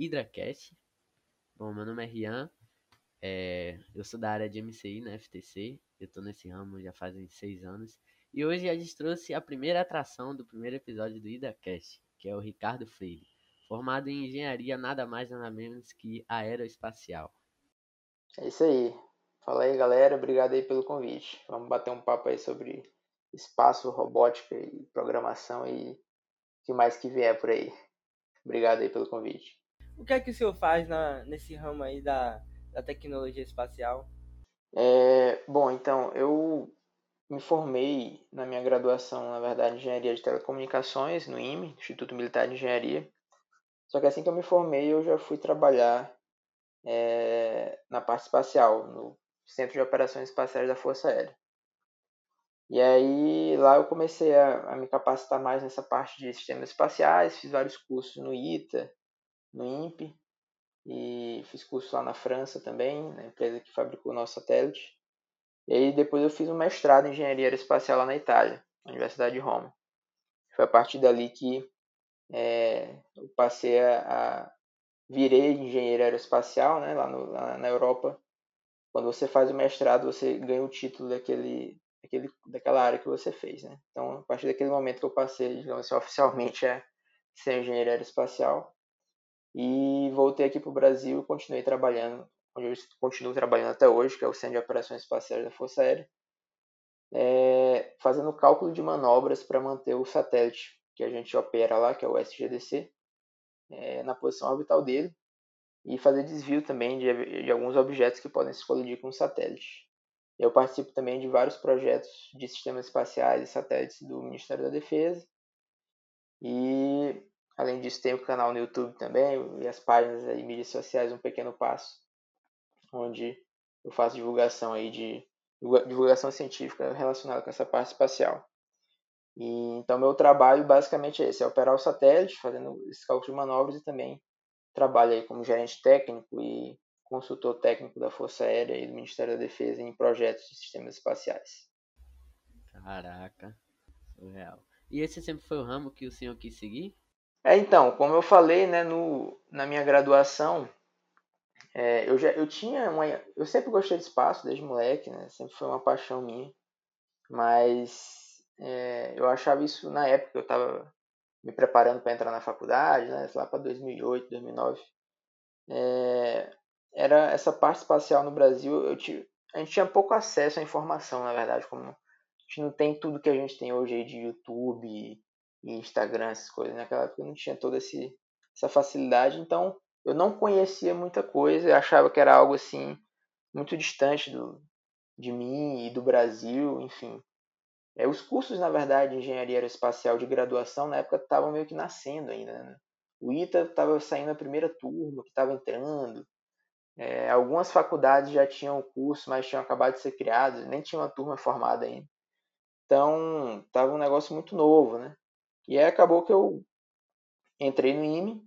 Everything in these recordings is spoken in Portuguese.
HydraCast. Bom, meu nome é Rian, é, eu sou da área de MCI na FTC, eu tô nesse ramo já fazem seis anos. E hoje a gente trouxe a primeira atração do primeiro episódio do HydraCast, que é o Ricardo Freire, formado em engenharia nada mais nada menos que aeroespacial. É isso aí. Fala aí, galera. Obrigado aí pelo convite. Vamos bater um papo aí sobre espaço, robótica e programação e o que mais que vier por aí. Obrigado aí pelo convite. O que é que o senhor faz na, nesse ramo aí da, da tecnologia espacial? É, bom, então, eu me formei na minha graduação, na verdade, em Engenharia de Telecomunicações, no IME, Instituto Militar de Engenharia. Só que assim que eu me formei, eu já fui trabalhar é, na parte espacial, no Centro de Operações Espaciais da Força Aérea. E aí lá eu comecei a, a, me capacitar mais nessa parte de sistemas espaciais, fiz vários cursos no ITA, no INPE, e fiz curso lá na França também, na empresa que fabricou o nosso satélite. E aí depois eu fiz um mestrado em engenharia aeroespacial lá na Itália, na Universidade de Roma. Foi a partir dali que é, eu passei a, a virei engenheiro aeroespacial, né, lá, no, lá na Europa. Quando você faz o mestrado, você ganha o título daquele daquele, daquela área que você fez, né? Então, a partir daquele momento que eu passei, digamos assim, oficialmente a ser engenheiro aeroespacial e voltei aqui para o Brasil e continuei trabalhando, onde eu continuo trabalhando até hoje, que é o Centro de Operações Espaciais da Força Aérea, é, fazendo cálculo de manobras para manter o satélite que a gente opera lá, que é o SGDC, é, na posição orbital dele e fazer desvio também de, de alguns objetos que podem se colidir com o satélite. Eu participo também de vários projetos de sistemas espaciais e satélites do Ministério da Defesa. E, além disso, tem o canal no YouTube também e as páginas em mídias sociais Um Pequeno Passo, onde eu faço divulgação aí de divulgação científica relacionada com essa parte espacial. E, então, meu trabalho basicamente é esse: é operar o satélite, fazendo esse cálculo de manobras e também trabalho aí como gerente técnico e consultor técnico da Força Aérea e do Ministério da Defesa em projetos de sistemas espaciais. Caraca, surreal. E esse sempre foi o ramo que o senhor quis seguir? É, então, como eu falei, né, no, na minha graduação, é, eu já eu tinha uma, eu sempre gostei de espaço desde moleque, né, sempre foi uma paixão minha, mas é, eu achava isso na época eu estava me preparando para entrar na faculdade, né, lá para 2008, 2009. É, era essa parte espacial no Brasil, eu tive, a gente tinha pouco acesso à informação, na verdade, como a gente não tem tudo que a gente tem hoje de YouTube Instagram, essas coisas. Naquela época eu não tinha toda esse, essa facilidade, então eu não conhecia muita coisa, eu achava que era algo assim muito distante do, de mim e do Brasil, enfim. É, os cursos, na verdade, de engenharia aeroespacial de graduação na época estavam meio que nascendo ainda. Né? O ITA estava saindo a primeira turma, que estava entrando. É, algumas faculdades já tinham o curso, mas tinham acabado de ser criadas, nem tinha uma turma formada ainda. Então, estava um negócio muito novo, né? E aí acabou que eu entrei no IME,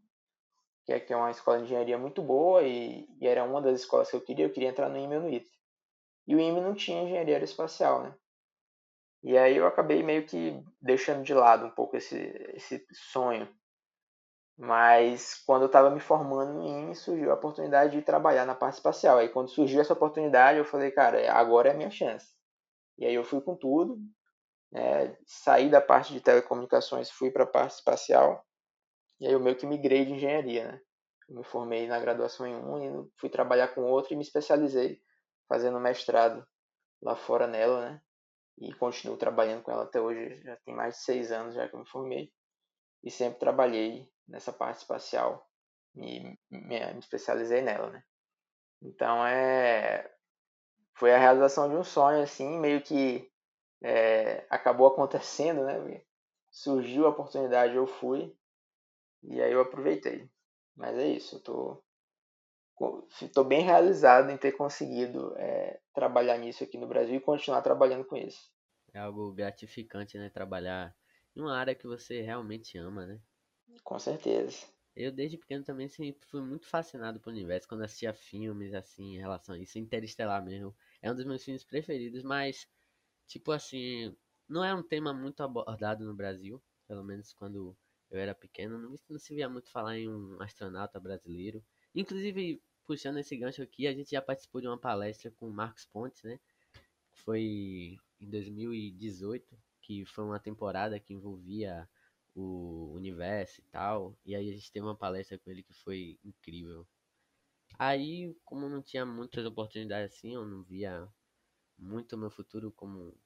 que é, que é uma escola de engenharia muito boa, e, e, era uma das escolas que eu queria, eu queria entrar no IME ou no ITA. E o IME não tinha engenharia aeroespacial, né? E aí eu acabei meio que deixando de lado um pouco esse, esse sonho. Mas quando eu estava me formando no INE, surgiu a oportunidade de trabalhar na parte espacial. Aí quando surgiu essa oportunidade, eu falei, cara, é, agora é a minha chance. E aí eu fui com tudo, né? saí da parte de telecomunicações, fui para a parte espacial. E aí eu meio que migrei de engenharia, né? Eu me formei na graduação em um e fui trabalhar com outro e me especializei fazendo mestrado lá fora nela, né? E continuo trabalhando com ela até hoje, já tem mais de seis anos já que eu me formei. E sempre trabalhei nessa parte espacial. Me, me, me especializei nela, né? Então é foi a realização de um sonho assim, meio que é, acabou acontecendo, né? Surgiu a oportunidade, eu fui e aí eu aproveitei. Mas é isso, eu tô estou bem realizado em ter conseguido é, trabalhar nisso aqui no Brasil e continuar trabalhando com isso. É algo gratificante, né? Trabalhar em uma área que você realmente ama, né? Com certeza. Eu desde pequeno também sempre fui muito fascinado pelo universo, quando assistia filmes assim em relação a isso, Interestelar mesmo. É um dos meus filmes preferidos, mas tipo assim, não é um tema muito abordado no Brasil, pelo menos quando eu era pequeno, não, não se via muito falar em um astronauta brasileiro. Inclusive, puxando esse gancho aqui, a gente já participou de uma palestra com o Marcos Pontes, né? Foi em 2018, que foi uma temporada que envolvia o universo e tal. E aí a gente teve uma palestra com ele que foi incrível. Aí, como não tinha muitas oportunidades assim, eu não via muito meu futuro como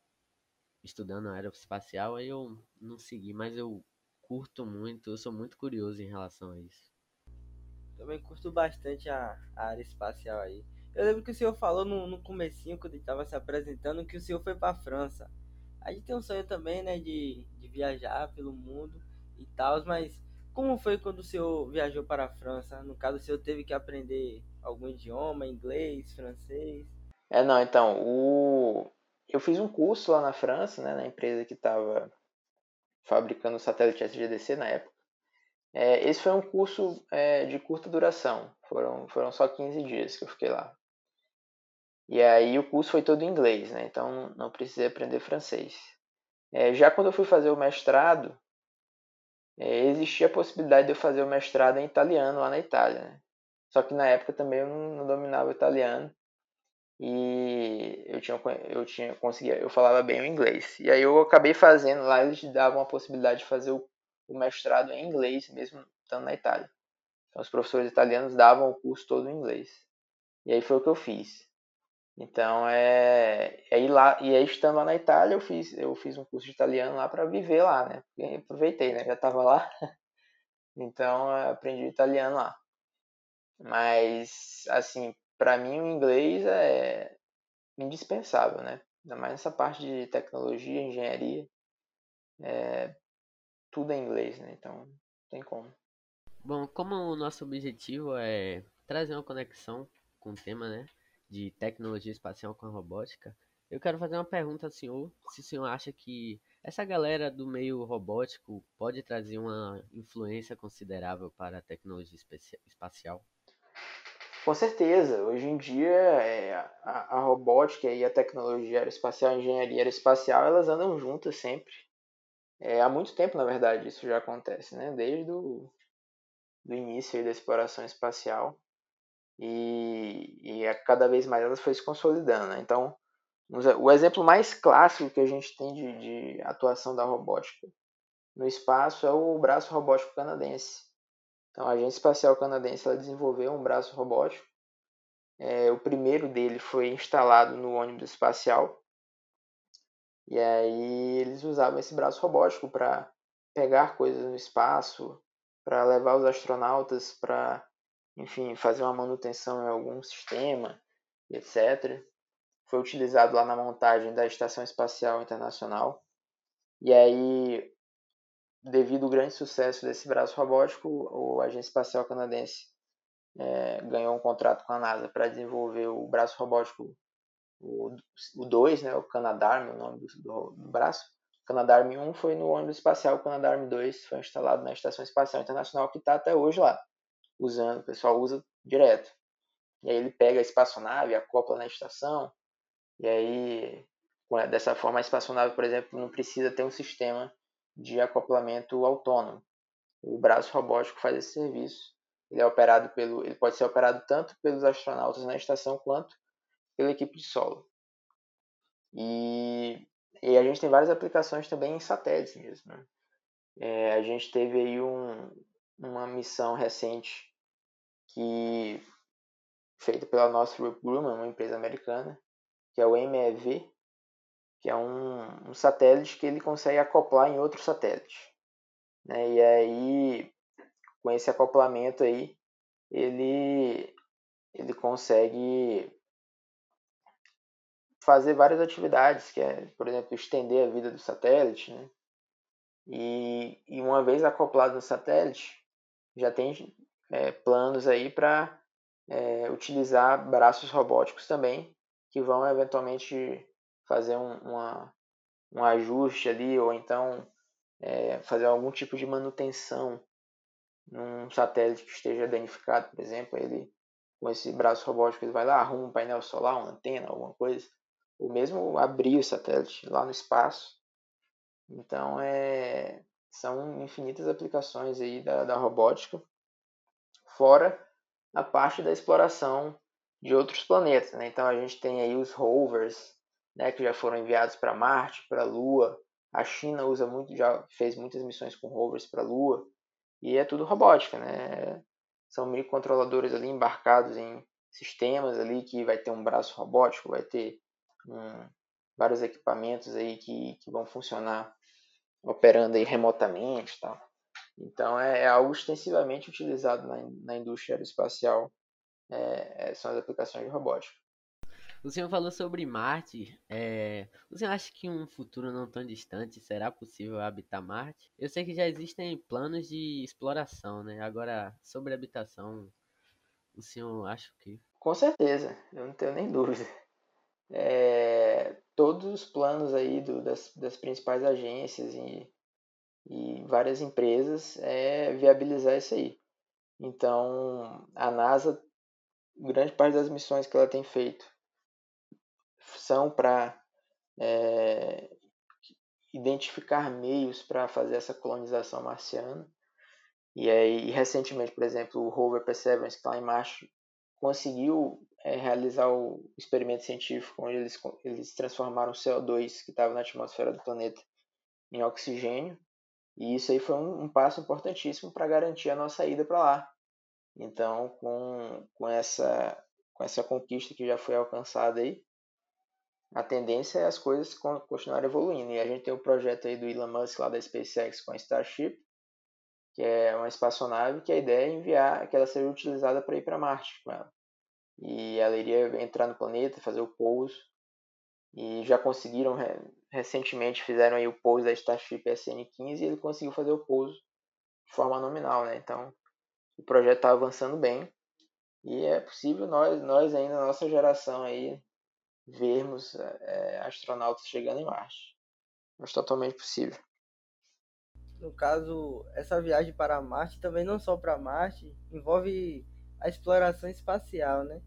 estudando aeroespacial, aí eu não segui, mas eu curto muito, eu sou muito curioso em relação a isso. Também curto bastante a, a área espacial aí. Eu lembro que o senhor falou no, no comecinho, quando ele estava se apresentando, que o senhor foi para a França. A gente tem um sonho também, né, de, de viajar pelo mundo e tal, mas como foi quando o senhor viajou para a França? No caso, o senhor teve que aprender algum idioma, inglês, francês? É, não, então, o... eu fiz um curso lá na França, né, na empresa que estava fabricando o satélite SGDC na época. É, esse foi um curso é, de curta duração, foram, foram só 15 dias que eu fiquei lá. E aí o curso foi todo em inglês, né, então não precisei aprender francês. É, já quando eu fui fazer o mestrado, é, existia a possibilidade de eu fazer o mestrado em italiano lá na Itália. Né? Só que na época também eu não, não dominava o italiano e eu tinha eu tinha conseguia eu falava bem o inglês. E aí eu acabei fazendo lá eles davam a possibilidade de fazer o, o mestrado em inglês mesmo estando na Itália. Então os professores italianos davam o curso todo em inglês. E aí foi o que eu fiz. Então é aí lá e aí estando lá na Itália eu fiz eu fiz um curso de italiano lá para viver lá né? Aproveitei né? Já estava lá. Então aprendi italiano lá. Mas assim para mim o inglês é indispensável, né? Ainda mais nessa parte de tecnologia, engenharia, é, tudo é inglês, né? Então não tem como. Bom, como o nosso objetivo é trazer uma conexão com o tema, né, de tecnologia espacial com a robótica, eu quero fazer uma pergunta ao senhor, se o senhor acha que essa galera do meio robótico pode trazer uma influência considerável para a tecnologia espacial? Com certeza, hoje em dia é, a, a, robótica e a tecnologia aeroespacial, a engenharia aeroespacial, elas andam juntas sempre. É, há muito tempo, na verdade, isso já acontece, né? Desde o início da exploração espacial e, e a, cada vez mais elas foi se consolidando. Né? Então, o exemplo mais clássico que a gente tem de, de atuação da robótica no espaço é o braço robótico canadense então, a Agência Espacial Canadense desenvolveu um braço robótico. É, o primeiro dele foi instalado no ônibus espacial. E aí eles usavam esse braço robótico para pegar coisas no espaço, para levar os astronautas para, enfim, fazer uma manutenção em algum sistema, etc. Foi utilizado lá na montagem da Estação Espacial Internacional. E aí devido ao grande sucesso desse braço robótico, a Agência Espacial Canadense é, ganhou um contrato com a NASA para desenvolver o braço robótico, o, 2, né, o Canadarm, o nome do, do, braço. O Canadarm 1 foi no ônibus espacial, o Canadarm 2 foi instalado na Estação Espacial Internacional, que está até hoje lá, usando, o pessoal usa direto. E aí ele pega a espaçonave, acopla na estação, e aí, dessa forma, a espaçonave, por exemplo, não precisa ter um sistema de acoplamento autônomo. O braço robótico faz esse serviço. Ele é operado pelo, ele pode ser operado tanto pelos astronautas na estação quanto pela equipe de solo. E, e a gente tem várias aplicações também em satélites mesmo. Né? É, a gente teve aí um, uma missão recente que feita pela Northrop Grumman, uma empresa americana, que é o MEV, que é um, um satélite que ele consegue acoplar em outro satélite. Né? E aí, com esse acoplamento aí, ele, ele consegue fazer várias atividades, que é, por exemplo, estender a vida do satélite, né? E, e uma vez acoplado no satélite, já tem é, planos aí para é, utilizar braços robóticos também, que vão eventualmente fazer um, uma, um ajuste ali, ou então é, fazer algum tipo de manutenção num satélite que esteja danificado, por exemplo, ele com esse braço robótico ele vai lá, arruma um painel solar, uma antena, alguma coisa, ou mesmo abrir o satélite lá no espaço. Então é são infinitas aplicações aí da, da robótica, fora a parte da exploração de outros planetas. Né? Então a gente tem aí os rovers, né, que já foram enviados para Marte, para a Lua. A China usa muito, já fez muitas missões com rovers para a Lua. E é tudo robótica, né? São microcontroladores ali embarcados em sistemas ali que vai ter um braço robótico, vai ter um, vários equipamentos aí que, que vão funcionar operando aí remotamente, tá? Então é, é algo extensivamente utilizado na, na indústria aeroespacial, é, é, são as aplicações de robótica. O senhor falou sobre Marte. É... O senhor acha que em um futuro não tão distante será possível habitar Marte? Eu sei que já existem planos de exploração, né? Agora, sobre habitação, o senhor acha que? Com certeza, eu não tenho nem dúvida. É... Todos os planos aí do, das, das principais agências e, e várias empresas é viabilizar isso aí. Então, a NASA, grande parte das missões que ela tem feito são para é, identificar meios para fazer essa colonização marciana. E aí, recentemente, por exemplo, o rover Perseverance, que está em Marte, conseguiu é, realizar o experimento científico onde eles, eles transformaram o CO2 que estava na atmosfera do planeta em oxigênio. E isso aí foi um, um passo importantíssimo para garantir a nossa ida para lá. Então, com, com, essa, com essa conquista que já foi alcançada aí, a tendência é as coisas continuarem evoluindo. E a gente tem o projeto aí do Elon Musk lá da SpaceX com a Starship, que é uma espaçonave que a ideia é enviar, que ela seja utilizada para ir para Marte com ela. E ela iria entrar no planeta, fazer o pouso. E já conseguiram, recentemente fizeram aí o pouso da Starship SN-15 e ele conseguiu fazer o pouso de forma nominal, né? Então, o projeto está avançando bem. E é possível nós, nós ainda, nossa geração aí, vermos é, astronautas chegando em Marte. Mas totalmente possível. No caso, essa viagem para Marte também não só para Marte, envolve a exploração espacial, né?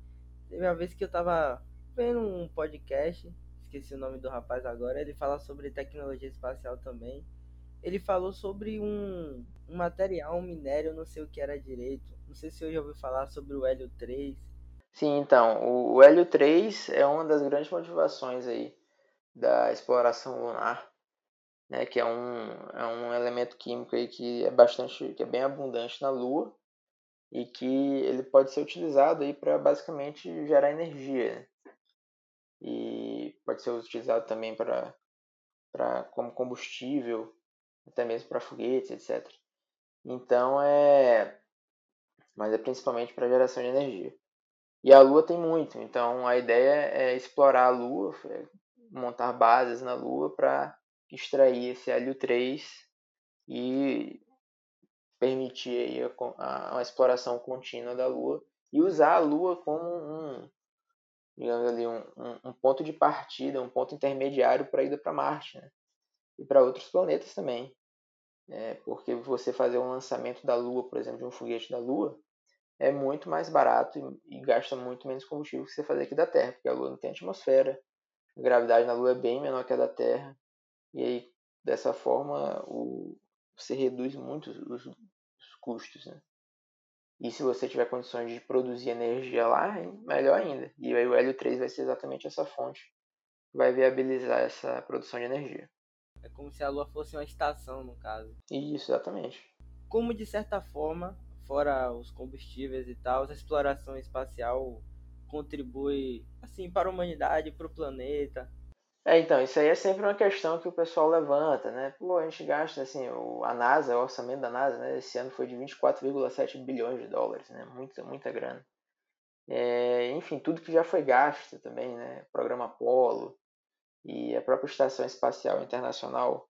Teve uma vez que eu estava vendo um podcast, esqueci o nome do rapaz agora, ele fala sobre tecnologia espacial também. Ele falou sobre um, um material, um minério, não sei o que era direito. Não sei se já ouviu falar sobre o hélio 3 Sim, então, o, hélio 3 é uma das grandes motivações aí da exploração lunar, né, que é um, é um elemento químico aí que é bastante, que é bem abundante na Lua e que ele pode ser utilizado aí para basicamente gerar energia. Né? E pode ser utilizado também para para como combustível, até mesmo para foguetes, etc. Então é mas é principalmente para geração de energia. E a Lua tem muito, então a ideia é explorar a Lua, é montar bases na Lua para extrair esse hélio 3 e permitir a, a, a, exploração contínua da Lua e usar a Lua como um, digamos ali, um, um, um ponto de partida, um ponto intermediário para a ida para Marte, né? E para outros planetas também. É, porque você fazer um lançamento da Lua, por exemplo, de um foguete da Lua, é muito mais barato e, e, gasta muito menos combustível que você fazer aqui da Terra, porque a Lua não tem atmosfera, a gravidade na Lua é bem menor que a da Terra, e aí dessa forma o, você reduz muito os, os custos. Né? E se você tiver condições de produzir energia lá, melhor ainda. E aí o Hélio 3 vai ser exatamente essa fonte que vai viabilizar essa produção de energia. É como se a Lua fosse uma estação, no caso. Isso, exatamente. Como de certa forma fora os combustíveis e tal, a exploração espacial contribui assim para a humanidade, para o planeta. É, então, isso aí é sempre uma questão que o pessoal levanta, né? Pô, a gente gasta, assim, o, a NASA, o orçamento da NASA, né, esse ano foi de 24,7 bilhões de dólares, né? Muita, muita grana. É, enfim, tudo que já foi gasto também, né? Programa Apollo e a própria Estação Espacial Internacional,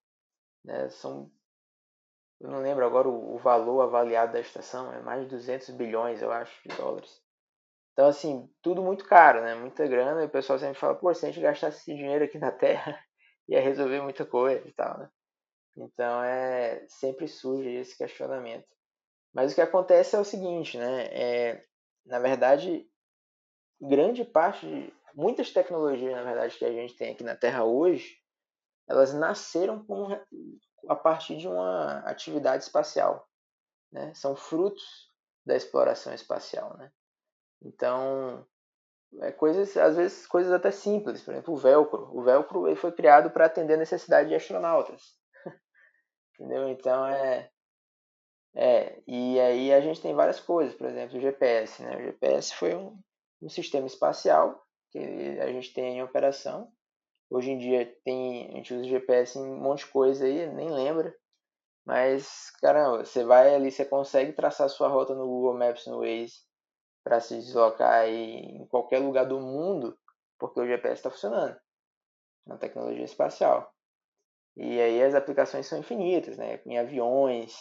né? São eu não lembro agora o, o, valor avaliado da estação, é mais de 200 bilhões, eu acho, de dólares. Então, assim, tudo muito caro, né? Muita grana, e o pessoal sempre fala, pô, se a gente gastasse esse dinheiro aqui na Terra, ia resolver muita coisa e tal, né? Então, é, sempre surge esse questionamento. Mas o que acontece é o seguinte, né? É, na verdade, grande parte, de, muitas tecnologias, na verdade, que a gente tem aqui na Terra hoje, elas nasceram com, a partir de uma atividade espacial. Né? São frutos da exploração espacial. Né? Então, é coisas, às vezes, coisas até simples. Por exemplo, o velcro. O velcro ele foi criado para atender a necessidade de astronautas. Entendeu? Então, é, é, e aí a gente tem várias coisas, por exemplo, o GPS. Né? O GPS foi um, um sistema espacial que a gente tem em operação. Hoje em dia tem, a gente usa GPS em um monte de coisa aí, nem lembra. Mas, caramba, você vai ali, você consegue traçar sua rota no Google Maps, no Waze, para se deslocar em qualquer lugar do mundo, porque o GPS está funcionando na tecnologia espacial. E aí as aplicações são infinitas, né? Em aviões,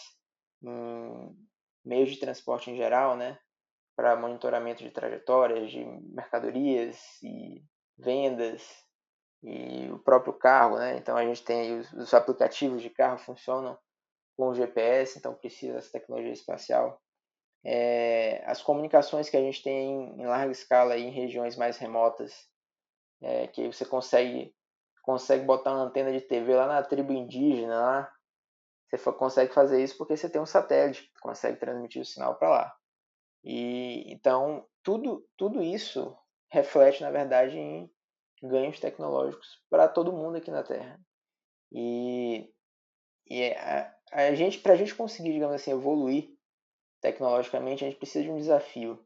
em meios de transporte em geral, né? Para monitoramento de trajetórias, de mercadorias e vendas e o próprio carro, né? Então a gente tem os, os aplicativos de carro funcionam com o GPS, então precisa dessa tecnologia espacial. É, as comunicações que a gente tem em, em larga escala em regiões mais remotas, é, que você consegue consegue botar uma antena de TV lá na tribo indígena lá você consegue fazer isso porque você tem um satélite que consegue transmitir o sinal para lá. E então tudo tudo isso reflete na verdade em ganhos tecnológicos para todo mundo aqui na Terra. E, e é, a, a gente para a gente conseguir digamos assim evoluir tecnologicamente a gente precisa de um desafio.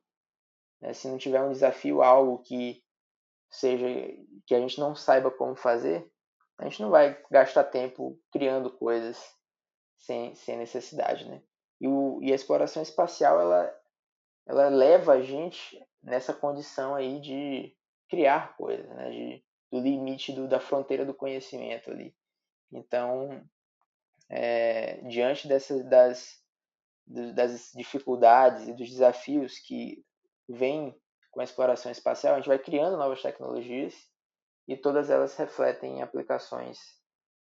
Né? Se não tiver um desafio algo que seja que a gente não saiba como fazer, a gente não vai gastar tempo criando coisas sem, sem necessidade, né? E, o, e a exploração espacial, ela, ela leva a gente nessa condição aí de criar coisas, né? De, do limite do, da fronteira do conhecimento ali. Então, é, diante dessas das, das dificuldades e dos desafios que vêm com a exploração espacial, a gente vai criando novas tecnologias e todas elas refletem em aplicações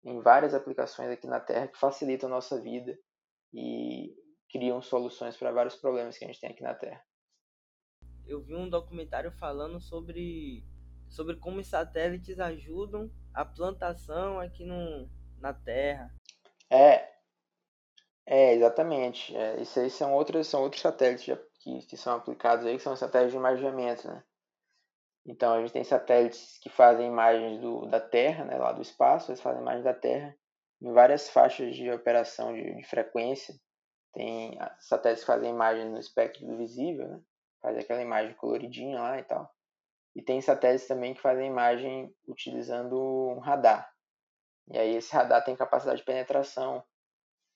em várias aplicações aqui na Terra que facilitam a nossa vida e criam soluções para vários problemas que a gente tem aqui na Terra. Eu vi um documentário falando sobre, sobre como os satélites ajudam a plantação aqui no, na Terra. É, é exatamente. É, isso aí são outros, são outros satélites que, que são aplicados aí, que são satélites de imaginamento, né? Então a gente tem satélites que fazem imagens do, da Terra, né, lá do espaço, eles fazem imagens da Terra em várias faixas de operação de, de frequência. Tem satélites que fazem imagens no espectro do visível, né, faz aquela imagem coloridinha lá e tal. E tem satélites também que fazem imagem utilizando um radar. E aí esse radar tem capacidade de penetração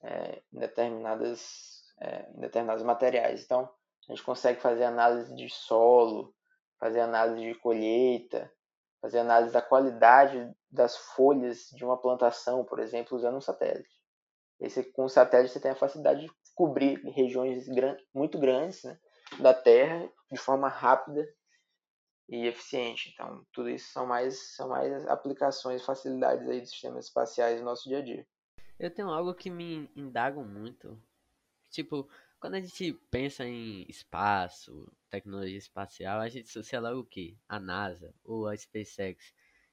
é, em, determinadas, é, em determinados materiais. Então a gente consegue fazer análise de solo, fazer análise de colheita, fazer análise da qualidade das folhas de uma plantação, por exemplo, usando um satélite. Esse, com o satélite você tem a facilidade de cobrir regiões gran, muito grandes né, da Terra de forma rápida e eficiente. Então, tudo isso são mais, são mais aplicações, facilidades aí dos sistemas espaciais no nosso dia a dia. Eu tenho algo que me indagam muito. Tipo, quando a gente pensa em espaço, tecnologia espacial, a gente associa logo o quê? A NASA ou a SpaceX.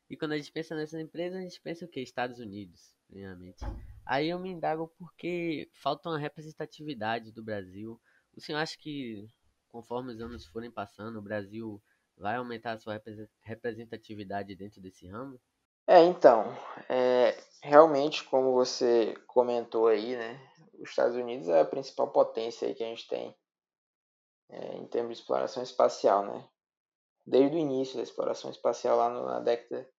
E quando a gente pensa nessas empresas, a gente pensa o quê? Estados Unidos, primeiramente. Aí eu me indago porque falta uma representatividade do Brasil. O senhor acha que conforme os anos forem passando, o Brasil vai aumentar a sua representatividade dentro desse ramo? É, então, é, realmente, como você comentou aí, né, os Estados Unidos é a principal potência aí que a gente tem é, em termos de exploração espacial, né? Desde o início da exploração espacial lá na década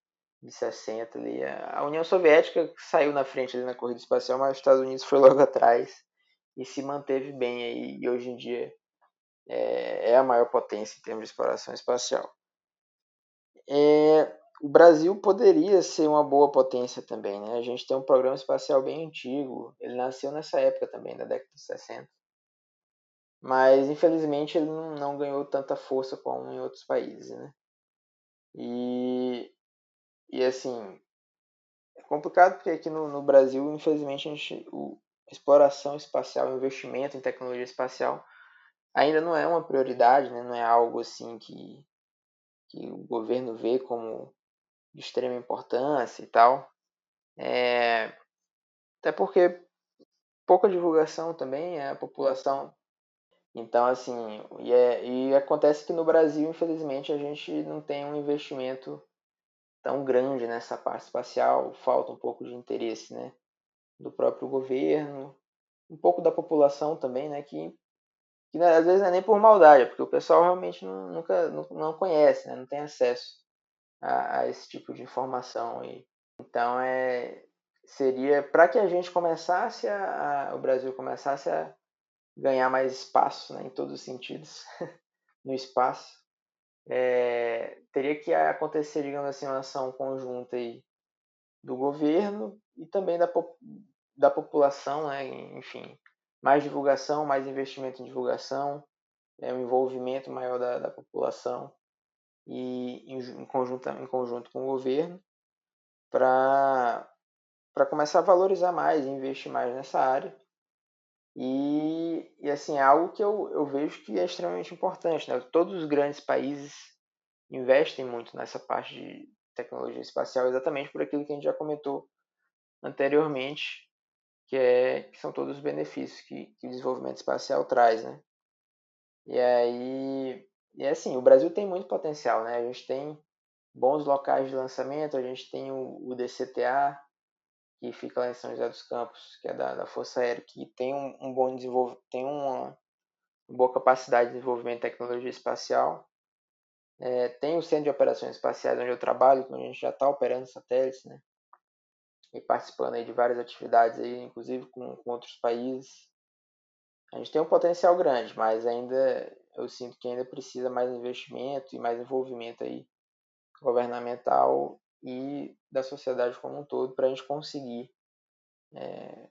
de 60 ali, a União Soviética saiu na frente ali na corrida espacial, mas os Estados Unidos foi logo atrás e se manteve bem aí e hoje em dia é, é a maior potência em termos de exploração espacial. É, o Brasil poderia ser uma boa potência também, né? A gente tem um programa espacial bem antigo, ele nasceu nessa época também, da década de 60. Mas, infelizmente, ele não, não ganhou tanta força como em outros países, né? E, e assim, é complicado porque aqui no, no Brasil, infelizmente, a, gente, o, a exploração espacial, o investimento em tecnologia espacial ainda não é uma prioridade, né? Não é algo assim que, que o governo vê como de extrema importância e tal. É, até porque pouca divulgação também, é a população. Então, assim, e, é, e acontece que no Brasil, infelizmente, a gente não tem um investimento tão grande nessa parte espacial, falta um pouco de interesse, né? Do próprio governo, um pouco da população também, né? Que, que às vezes não é nem por maldade, é porque o pessoal realmente não, nunca não, não conhece, né? Não tem acesso a, a esse tipo de informação aí. Então, é, seria para que a gente começasse a, a, o Brasil começasse a ganhar mais espaço né, em todos os sentidos no espaço é, teria que acontecer digamos assim uma ação conjunta aí do governo e também da, da população né, enfim mais divulgação mais investimento em divulgação é, um envolvimento maior da, da população e em, em, conjunto, em conjunto com o governo para para começar a valorizar mais, investir mais nessa área. E, e assim, é algo que eu, eu vejo que é extremamente importante. Né? Todos os grandes países investem muito nessa parte de tecnologia espacial, exatamente por aquilo que a gente já comentou anteriormente, que, é, que são todos os benefícios que, que o desenvolvimento espacial traz. Né? E aí, e assim, o Brasil tem muito potencial, né? A gente tem bons locais de lançamento, a gente tem o, o DCTA, que fica lá em São José dos Campos, que é da, da Força Aérea, que tem um, um bom desenvolvimento, tem uma, uma, boa capacidade de desenvolvimento de tecnologia espacial. É, tem o Centro de Operações Espaciais, onde eu trabalho, onde a gente já está operando satélites, né? E participando aí de várias atividades, aí, inclusive com, com outros países. A gente tem um potencial grande, mas ainda eu sinto que ainda precisa mais investimento e mais envolvimento aí governamental e da sociedade como um todo para a gente conseguir é,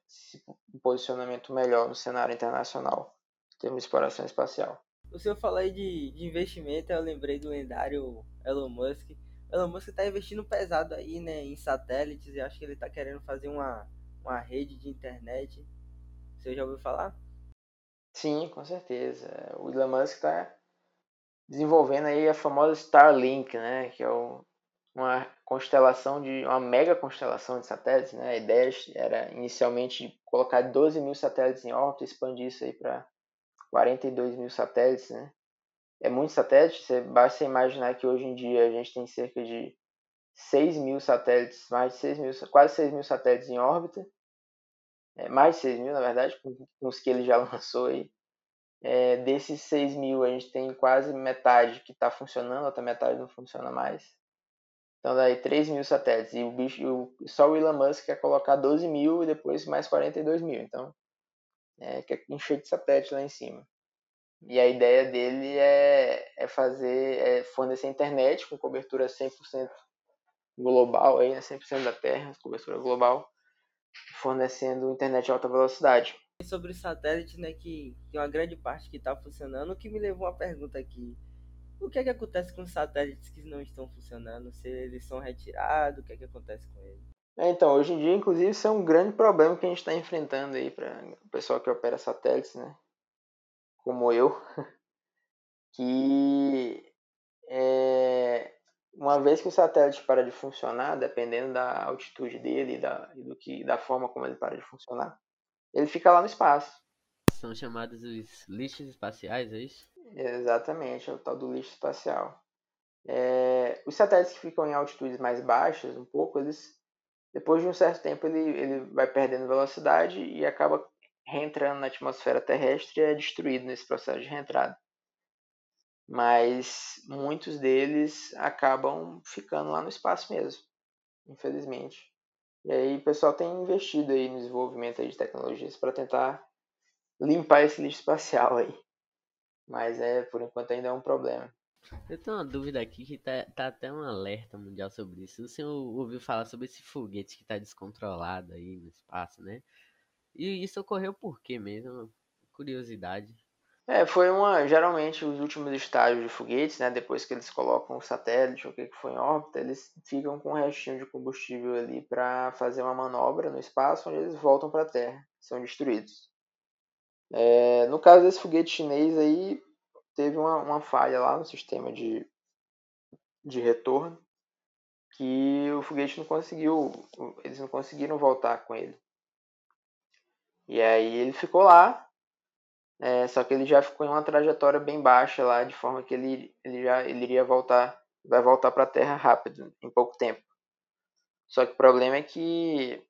um posicionamento melhor no cenário internacional em termos de exploração espacial. O senhor falou aí de, de investimento, eu lembrei do lendário Elon Musk. Elon Musk está investindo pesado aí né, em satélites e acho que ele está querendo fazer uma, uma rede de internet. Você já ouviu falar? Sim, com certeza. O Elon Musk está desenvolvendo aí a famosa Starlink, né, que é o uma constelação de uma mega constelação de satélites, né? A ideia era inicialmente colocar 12 mil satélites em órbita, expandir isso aí para 42 mil satélites, né? É muito satélite, você basta imaginar que hoje em dia a gente tem cerca de 6 mil satélites, mais de 6 mil, quase 6 mil satélites em órbita, é, mais de 6 mil na verdade, com, os que ele já lançou aí. É, desses 6 mil a gente tem quase metade que está funcionando, outra metade não funciona mais. Então daí 3 mil satélites. E o bicho, o, só o Elon Musk quer colocar 12 mil e depois mais 42 mil. Então é, quer encher de satélite lá em cima. E a ideia dele é, é fazer, é fornecer internet com cobertura 100% global, aí, né, 100% da Terra, cobertura global, fornecendo internet de alta velocidade. Sobre o satélite, né, que tem uma grande parte que está funcionando, o que me levou a uma pergunta aqui o que é que acontece com os satélites que não estão funcionando? Se eles são retirados, o que é que acontece com eles? É, então, hoje em dia, inclusive, isso é um grande problema que a gente está enfrentando aí para o pessoal que opera satélites, né? Como eu, que é, uma vez que o satélite para de funcionar, dependendo da altitude dele e da, e do que, da forma como ele para de funcionar, ele fica lá no espaço. São chamados os lixos espaciais, é isso? Exatamente, é o tal do lixo espacial. É, os satélites que ficam em altitudes mais baixas, um pouco, eles depois de um certo tempo ele, ele vai perdendo velocidade e acaba reentrando na atmosfera terrestre é destruído nesse processo de reentrada. Mas muitos deles acabam ficando lá no espaço mesmo, infelizmente. E aí o pessoal tem investido aí no desenvolvimento aí de tecnologias para tentar limpar esse lixo espacial aí. Mas é, por enquanto ainda é um problema. Eu tenho uma dúvida aqui que tá, tá até um alerta mundial sobre isso. O senhor ouviu falar sobre esse foguete que está descontrolado aí no espaço, né? E isso ocorreu por quê mesmo? Curiosidade. É, foi uma. Geralmente os últimos estágios de foguetes, né? Depois que eles colocam o satélite o que foi em órbita, eles ficam com um restinho de combustível ali para fazer uma manobra no espaço onde eles voltam para a Terra, são destruídos. É, no caso desse foguete chinês aí, teve uma, uma falha lá no sistema de, de retorno que o foguete não conseguiu, eles não conseguiram voltar com ele. E aí ele ficou lá, é, só que ele já ficou em uma trajetória bem baixa lá, de forma que ele, ele já ele iria voltar, vai voltar para a Terra rápido, em pouco tempo. Só que o problema é que,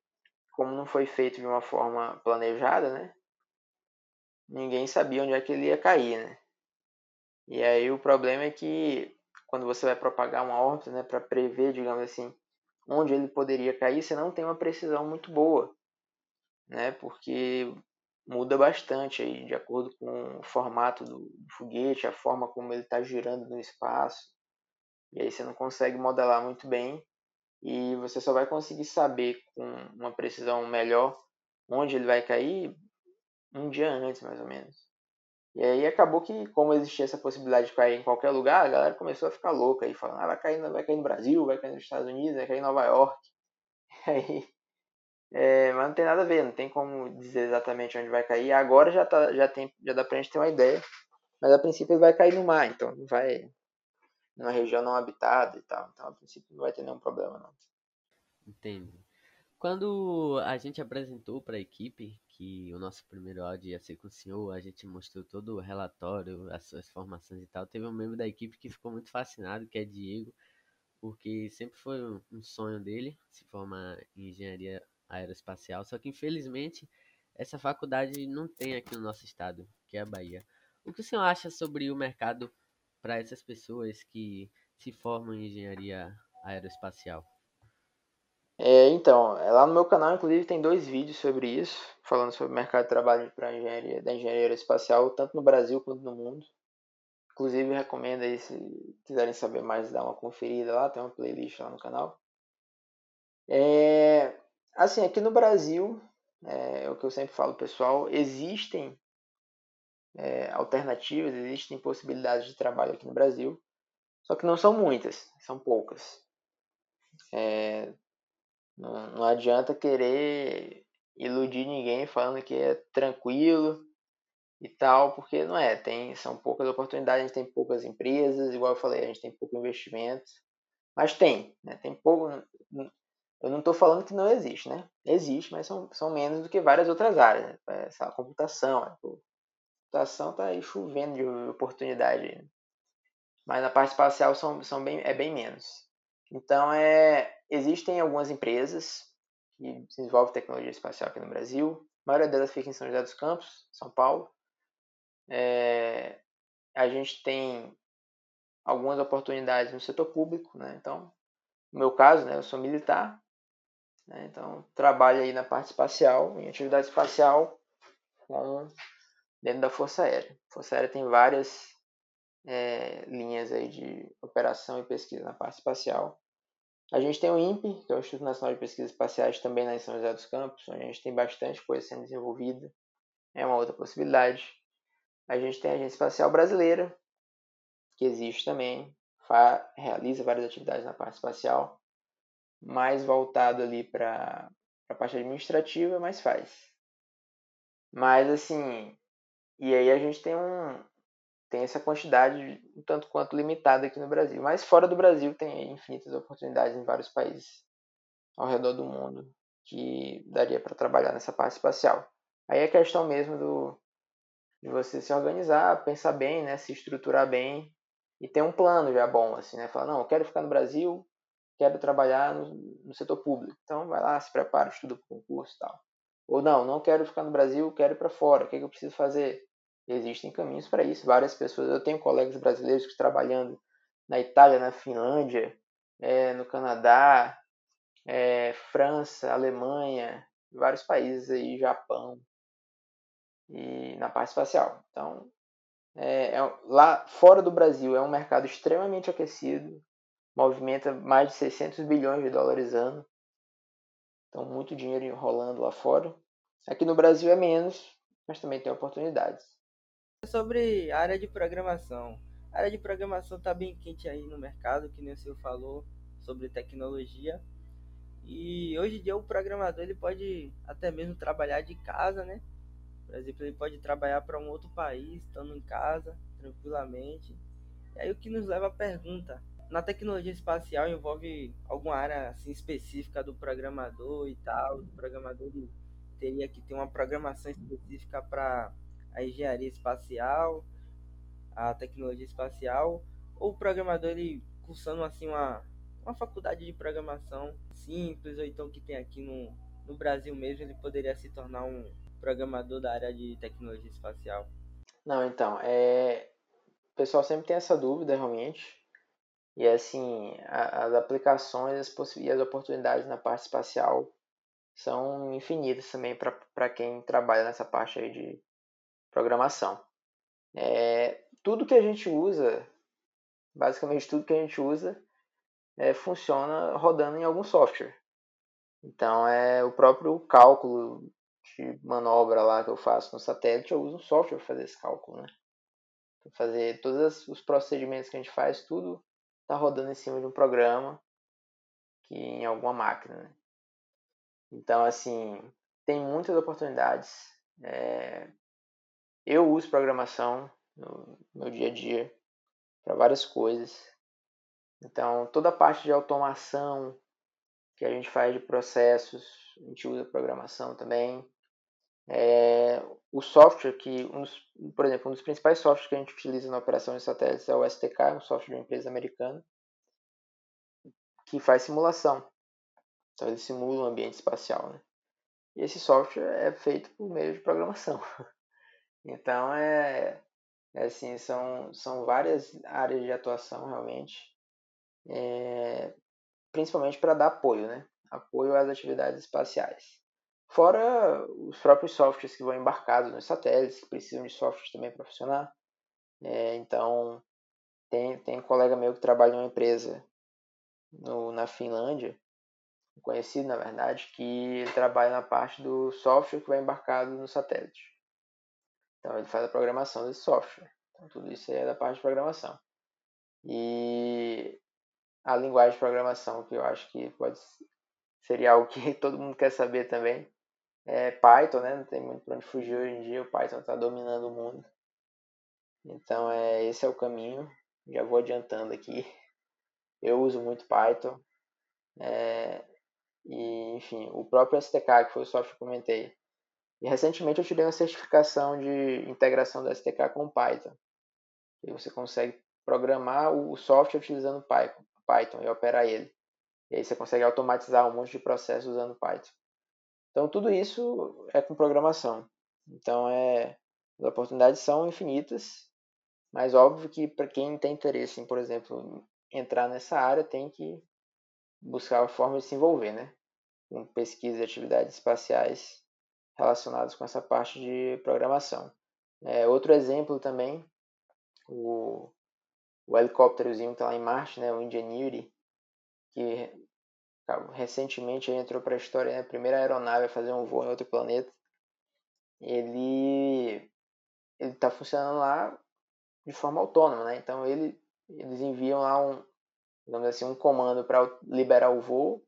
como não foi feito de uma forma planejada, né? Ninguém sabia onde é que ele ia cair, né? E aí o problema é que quando você vai propagar uma órbita, né, para prever, digamos assim, onde ele poderia cair, você não tem uma precisão muito boa, né? Porque muda bastante aí, de acordo com o formato do foguete, a forma como ele está girando no espaço. E aí você não consegue modelar muito bem e você só vai conseguir saber com uma precisão melhor onde ele vai cair um dia antes, mais ou menos. E aí acabou que, como existia essa possibilidade de cair em qualquer lugar, a galera começou a ficar louca aí, falando, ah, vai cair, vai cair no Brasil, vai cair nos Estados Unidos, vai cair em Nova York. E aí, é, mas não tem nada a ver, não tem como dizer exatamente onde vai cair. Agora já, tá, já, tem, já dá pra gente ter uma ideia, mas a princípio ele vai cair no mar, então não vai numa região não habitada e tal. Então a princípio não vai ter nenhum problema não. Entendi. Quando a gente apresentou para a equipe que o nosso primeiro áudio ia ser com o senhor, a gente mostrou todo o relatório, as suas formações e tal. Teve um membro da equipe que ficou muito fascinado, que é Diego, porque sempre foi um sonho dele se formar em engenharia aeroespacial, só que infelizmente essa faculdade não tem aqui no nosso estado, que é a Bahia. O que o senhor acha sobre o mercado para essas pessoas que se formam em engenharia aeroespacial? É, então, é, lá no meu canal, inclusive, tem dois vídeos sobre isso, falando sobre o mercado de trabalho para engenharia, da engenharia espacial, tanto no Brasil quanto no mundo. Inclusive, recomendo aí, se quiserem saber mais, dar uma conferida lá, tem uma playlist lá no canal. É, assim, aqui no Brasil, é, é o que eu sempre falo, pessoal, existem é, alternativas, existem possibilidades de trabalho aqui no Brasil, só que não são muitas, são poucas. É, não, não adianta querer iludir ninguém falando que é tranquilo e tal, porque não é. Tem, são poucas oportunidades, a gente tem poucas empresas, igual eu falei, a gente tem pouco investimento. Mas tem, né? Tem pouco. Eu não estou falando que não existe, né? Existe, mas são, são menos do que várias outras áreas. Né? Essa computação, né? computação está aí chovendo de oportunidade. Né? Mas na parte espacial são, são bem, é bem menos. Então, é, existem algumas empresas que desenvolvem tecnologia espacial aqui no Brasil. A maioria delas fica em São José dos Campos, São Paulo. É, a gente tem algumas oportunidades no setor público, né? Então, no meu caso, né, eu sou militar, né? então trabalho aí na parte espacial, em atividade espacial, com, dentro da Força Aérea. A Força Aérea tem várias é, linhas aí de operação e pesquisa na parte espacial. A gente tem o INPE, que é o Instituto Nacional de Pesquisas Espaciais, também na São José dos Campos, onde a gente tem bastante coisa sendo desenvolvida. É uma outra possibilidade. A gente tem a Agência Espacial Brasileira, que existe também, realiza várias atividades na parte espacial, mais voltado ali para a parte administrativa, mas faz. Mas assim, e aí a gente tem um, tem essa quantidade um tanto quanto limitada aqui no Brasil. Mas fora do Brasil tem infinitas oportunidades em vários países ao redor do mundo que daria para trabalhar nessa parte espacial. Aí é questão mesmo do, de você se organizar, pensar bem, né, se estruturar bem e ter um plano já bom, assim, né? Falar, não, eu quero ficar no Brasil, quero trabalhar no, no setor público. Então vai lá, se prepara, estuda para o concurso e tal. Ou não, não quero ficar no Brasil, quero ir para fora. O que, é que eu preciso fazer? Existem caminhos para isso. Várias pessoas, eu tenho colegas brasileiros que trabalhando na Itália, na Finlândia, é, no Canadá, é, França, Alemanha, vários países aí, Japão, e na parte espacial. Então, é, é, lá fora do Brasil é um mercado extremamente aquecido, movimenta mais de 600 bilhões de dólares ano. Então, muito dinheiro rolando lá fora. Aqui no Brasil é menos, mas também tem oportunidades sobre a área de programação. A área de programação está bem quente aí no mercado, que nem o senhor falou sobre tecnologia. E hoje em dia o programador ele pode até mesmo trabalhar de casa, né? Por exemplo, ele pode trabalhar para um outro país, estando em casa, tranquilamente. E aí o que nos leva à pergunta: na tecnologia espacial envolve alguma área assim específica do programador e tal, do programador teria que ter uma programação específica para a engenharia espacial, a tecnologia espacial, ou o programador ele cursando assim uma, uma faculdade de programação simples, ou então que tem aqui no, no Brasil mesmo, ele poderia se tornar um programador da área de tecnologia espacial? Não, então, é... o pessoal sempre tem essa dúvida realmente. E assim, as aplicações as e as oportunidades na parte espacial são infinitas também para quem trabalha nessa parte aí de programação. É, tudo que a gente usa, basicamente tudo que a gente usa, é, funciona rodando em algum software. Então é o próprio cálculo de manobra lá que eu faço no satélite, eu uso um software para fazer esse cálculo, né? Fazer todos os procedimentos que a gente faz, tudo está rodando em cima de um programa que em alguma máquina, né? Então, assim, tem muitas oportunidades. É... Eu uso programação no meu dia a dia para várias coisas. Então, toda a parte de automação que a gente faz de processos, a gente usa programação também. É, o software que, um dos, por exemplo, um dos principais softwares que a gente utiliza na operação de satélites é o STK, um software de uma empresa americana, que faz simulação. Então ele simula um ambiente espacial. Né? E esse software é feito por meio de programação. Então é, é assim, são, são várias áreas de atuação realmente, é, principalmente para dar apoio, né? apoio às atividades espaciais. Fora os próprios softwares que vão embarcados nos satélites, que precisam de softwares também para funcionar. É, então, tem, tem um colega meu que trabalha em uma empresa no, na Finlândia, conhecido na verdade, que trabalha na parte do software que vai embarcado no satélite. Então, ele faz a programação desse software. Então, tudo isso é da parte de programação. E a linguagem de programação, que eu acho que pode seria algo que todo mundo quer saber também, é Python, né? Não tem muito para onde fugir hoje em dia, o Python está dominando o mundo. Então, é, esse é o caminho. Já vou adiantando aqui. Eu uso muito Python. É, e, enfim, o próprio STK, que foi o software que eu comentei. E recentemente eu tirei uma certificação de integração do STK com Python. E você consegue programar o software utilizando Python e operar ele. E aí você consegue automatizar um monte de processos usando Python. Então tudo isso é com programação. Então é as oportunidades são infinitas, mas óbvio que para quem tem interesse em, por exemplo, entrar nessa área, tem que buscar a forma de se envolver, né? Com pesquisa e atividades espaciais relacionadas com essa parte de programação. É, outro exemplo também, o, o helicópterozinho que está lá em Marte, né, o Ingenuity, que recentemente entrou para a história, né? a primeira aeronave a fazer um voo em outro planeta. Ele ele está funcionando lá de forma autônoma, né? Então ele eles enviam lá um digamos assim um comando para liberar o voo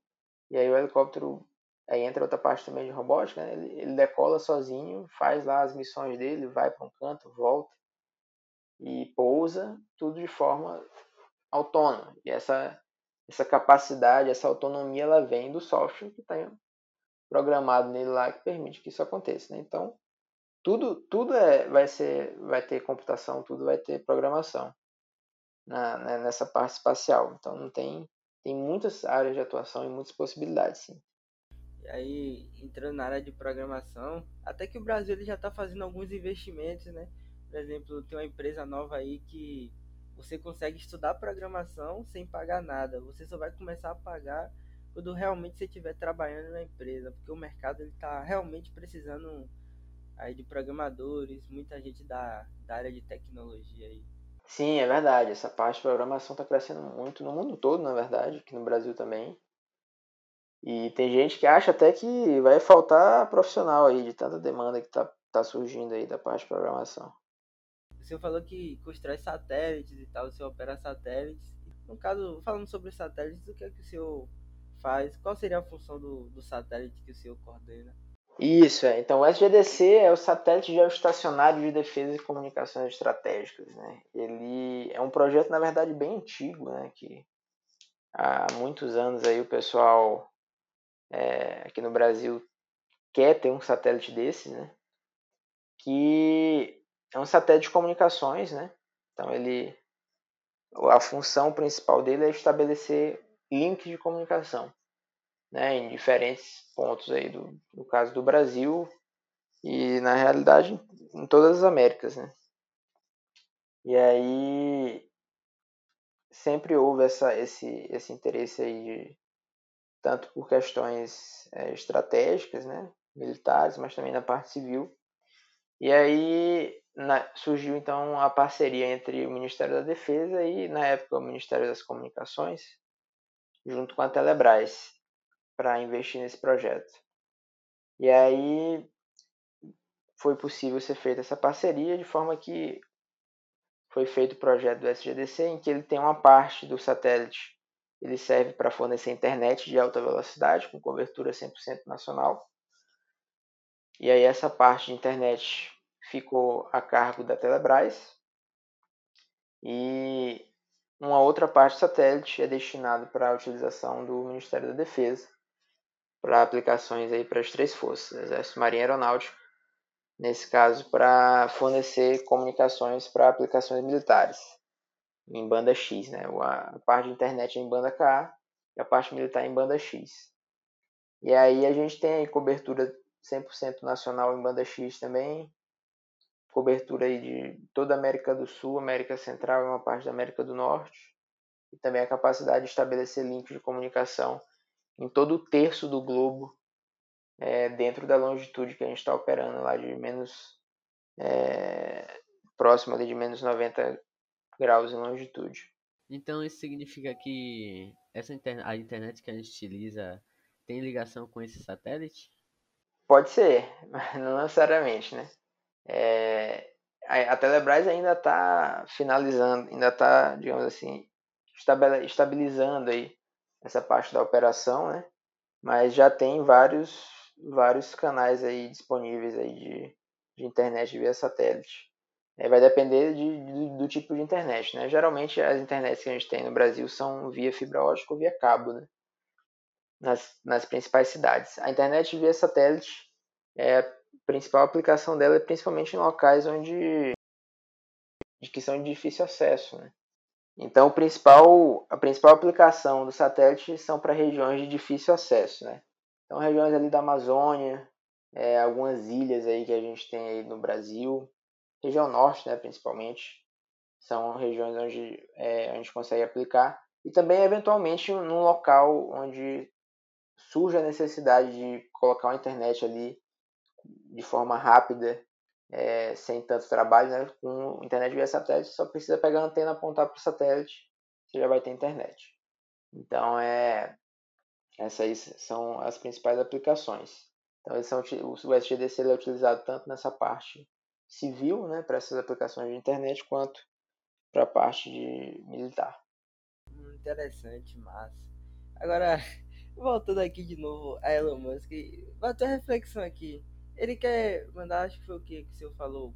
e aí o helicóptero aí entra outra parte também de robótica, né? ele, ele decola sozinho, faz lá as missões dele, vai para um canto, volta e pousa tudo de forma autônoma. E essa essa capacidade, essa autonomia, ela vem do software que está programado nele lá que permite que isso aconteça. Né? Então, tudo, tudo é, vai, ser, vai ter computação, tudo vai ter programação na, né, nessa parte espacial. Então, não tem, tem muitas áreas de atuação e muitas possibilidades, sim. E aí, entrando na área de programação, até que o Brasil ele já está fazendo alguns investimentos, né? Por exemplo, tem uma empresa nova aí que você consegue estudar programação sem pagar nada. Você só vai começar a pagar quando realmente você estiver trabalhando na empresa, porque o mercado está realmente precisando aí de programadores, muita gente da, da área de tecnologia aí. Sim, é verdade. Essa parte de programação está crescendo muito no mundo todo, na verdade, aqui no Brasil também. E tem gente que acha até que vai faltar profissional aí, de tanta demanda que está tá surgindo aí da parte de programação. Senhor falou que constrói satélites e tal, o senhor opera satélites. No caso, falando sobre satélites, o que é que o senhor faz? Qual seria a função do, do satélite que o senhor coordena? Isso, é. Então o SGDC é o Satélite Geoestacionário de Defesa e Comunicações Estratégicas. Né? Ele é um projeto, na verdade, bem antigo, né? que há muitos anos aí o pessoal é, aqui no Brasil quer ter um satélite desse, né? Que é um satélite de comunicações, né? Então ele a função principal dele é estabelecer links de comunicação, né, em diferentes pontos aí do, no caso do Brasil e na realidade em todas as Américas, né? E aí sempre houve essa, esse, esse interesse aí de, tanto por questões é, estratégicas, né, militares, mas também na parte civil. E aí na, surgiu então a parceria entre o Ministério da Defesa e, na época, o Ministério das Comunicações, junto com a Telebrás, para investir nesse projeto. E aí foi possível ser feita essa parceria de forma que foi feito o projeto do SGDC, em que ele tem uma parte do satélite, ele serve para fornecer internet de alta velocidade, com cobertura 100% nacional. E aí essa parte de internet ficou a cargo da Telebrás e uma outra parte satélite é destinado para a utilização do Ministério da Defesa para aplicações aí para as três forças, Exército, Marinha e Aeronáutico, nesse caso para fornecer comunicações para aplicações militares em banda X, né? A parte de internet é em banda K e a parte militar em banda X. E aí a gente tem cobertura 100% nacional em banda X também, cobertura aí de toda a América do Sul, América Central e uma parte da América do Norte, e também a capacidade de estabelecer links de comunicação em todo o terço do globo é, dentro da longitude que a gente está operando lá de menos é, próximo ali de menos 90 graus em longitude. Então isso significa que essa internet, a internet que a gente utiliza tem ligação com esse satélite? Pode ser, mas não necessariamente, né? É, a Telebrás ainda está finalizando, ainda está, digamos assim, estabilizando aí essa parte da operação, né? Mas já tem vários, vários canais aí disponíveis aí de, de internet via satélite. É, vai depender de, de, do tipo de internet, né? Geralmente as internets que a gente tem no Brasil são via fibra ótica ou via cabo, né? Nas, nas principais cidades. A internet via satélite é principal aplicação dela é principalmente em locais onde de que são de difícil acesso, né? Então, principal, a principal aplicação do satélite são para regiões de difícil acesso, né? Então, regiões ali da Amazônia, é, algumas ilhas aí que a gente tem aí no Brasil, região norte, né, principalmente, são regiões onde é, a gente consegue aplicar e também eventualmente num local onde surge a necessidade de colocar uma internet ali de forma rápida, é, sem tanto trabalho, né? com internet via satélite, só precisa pegar a antena, apontar para o satélite, você já vai ter internet. Então, é, essas são as principais aplicações. Então, eles são, o SGDC é utilizado tanto nessa parte civil, né, para essas aplicações de internet, quanto para a parte de militar. Interessante, massa. Agora, voltando aqui de novo a Elon Musk, bateu a reflexão aqui. Ele quer mandar, acho que foi o que, que o senhor falou,